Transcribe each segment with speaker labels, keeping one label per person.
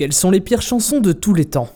Speaker 1: Quelles sont les pires chansons de tous les temps?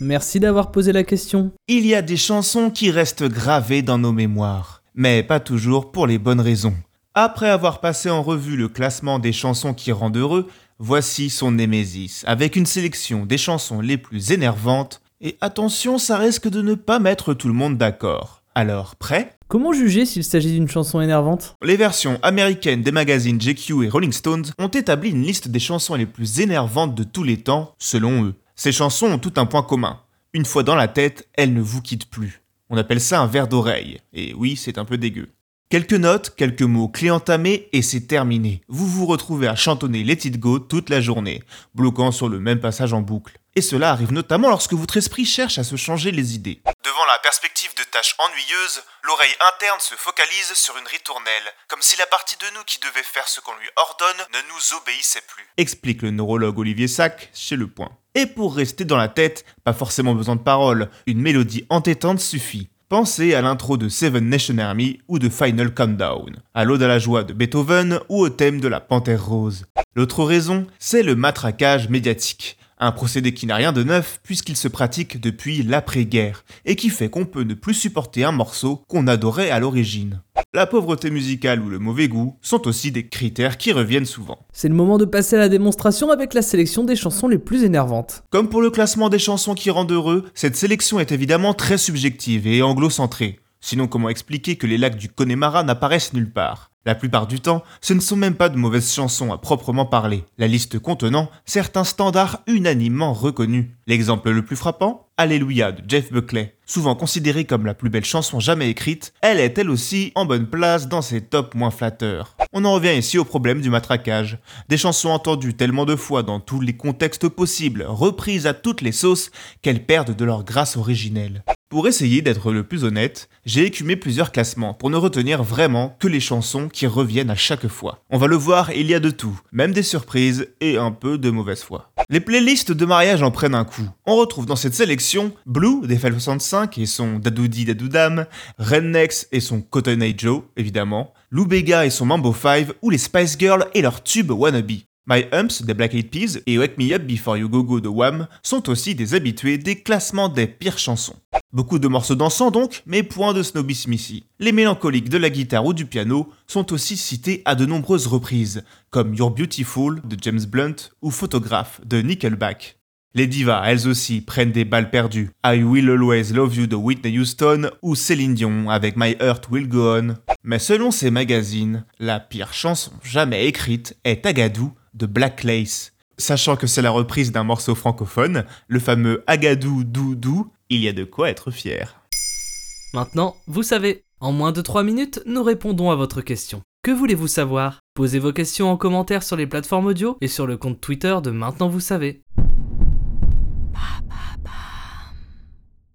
Speaker 1: Merci d'avoir posé la question.
Speaker 2: Il y a des chansons qui restent gravées dans nos mémoires, mais pas toujours pour les bonnes raisons. Après avoir passé en revue le classement des chansons qui rendent heureux, voici son Némésis, avec une sélection des chansons les plus énervantes, et attention, ça risque de ne pas mettre tout le monde d'accord. Alors, prêt?
Speaker 1: Comment juger s'il s'agit d'une chanson énervante?
Speaker 2: Les versions américaines des magazines GQ et Rolling Stones ont établi une liste des chansons les plus énervantes de tous les temps, selon eux. Ces chansons ont tout un point commun. Une fois dans la tête, elles ne vous quittent plus. On appelle ça un verre d'oreille. Et oui, c'est un peu dégueu. Quelques notes, quelques mots clés entamés et c'est terminé. Vous vous retrouvez à chantonner Let It Go toute la journée, bloquant sur le même passage en boucle. Et cela arrive notamment lorsque votre esprit cherche à se changer les idées. Devant la perspective de tâches ennuyeuses, l'oreille interne se focalise sur une ritournelle, comme si la partie de nous qui devait faire ce qu'on lui ordonne ne nous obéissait plus. Explique le neurologue Olivier Sack chez Le Point. Et pour rester dans la tête, pas forcément besoin de paroles, une mélodie entêtante suffit. Pensez à l'intro de Seven Nation Army ou de Final Countdown, à l'Ode à la joie de Beethoven ou au thème de la Panthère rose. L'autre raison, c'est le matraquage médiatique. Un procédé qui n'a rien de neuf puisqu'il se pratique depuis l'après-guerre et qui fait qu'on peut ne plus supporter un morceau qu'on adorait à l'origine. La pauvreté musicale ou le mauvais goût sont aussi des critères qui reviennent souvent.
Speaker 1: C'est le moment de passer à la démonstration avec la sélection des chansons les plus énervantes.
Speaker 2: Comme pour le classement des chansons qui rendent heureux, cette sélection est évidemment très subjective et anglo-centrée. Sinon comment expliquer que les lacs du Connemara n'apparaissent nulle part? La plupart du temps, ce ne sont même pas de mauvaises chansons à proprement parler, la liste contenant certains standards unanimement reconnus. L'exemple le plus frappant Alléluia de Jeff Buckley. Souvent considérée comme la plus belle chanson jamais écrite, elle est elle aussi en bonne place dans ses tops moins flatteurs. On en revient ici au problème du matraquage. Des chansons entendues tellement de fois dans tous les contextes possibles, reprises à toutes les sauces, qu'elles perdent de leur grâce originelle. Pour essayer d'être le plus honnête, j'ai écumé plusieurs classements pour ne retenir vraiment que les chansons qui reviennent à chaque fois. On va le voir, il y a de tout, même des surprises et un peu de mauvaise foi. Les playlists de mariage en prennent un coup. On retrouve dans cette sélection Blue des FL65 et son Dadoudi Dadoudam, Rednex et son Cotton Eye Joe, évidemment, Lou Bega et son Mambo 5 ou les Spice Girls et leur tube Wannabe. My Humps des Black Eyed Peas et Wake Me Up Before You Go Go de Wham sont aussi des habitués des classements des pires chansons. Beaucoup de morceaux dansants donc, mais point de Snobby Smithy. Les mélancoliques de la guitare ou du piano sont aussi cités à de nombreuses reprises, comme You're Beautiful de James Blunt ou Photograph de Nickelback. Les divas, elles aussi, prennent des balles perdues. I Will Always Love You de Whitney Houston ou Céline Dion avec My Heart Will Go On. Mais selon ces magazines, la pire chanson jamais écrite est Agadou de Black Lace. Sachant que c'est la reprise d'un morceau francophone, le fameux Agadou Doudou, il y a de quoi être fier.
Speaker 1: Maintenant, vous savez, en moins de 3 minutes, nous répondons à votre question. Que voulez-vous savoir? Posez vos questions en commentaire sur les plateformes audio et sur le compte Twitter de Maintenant vous savez.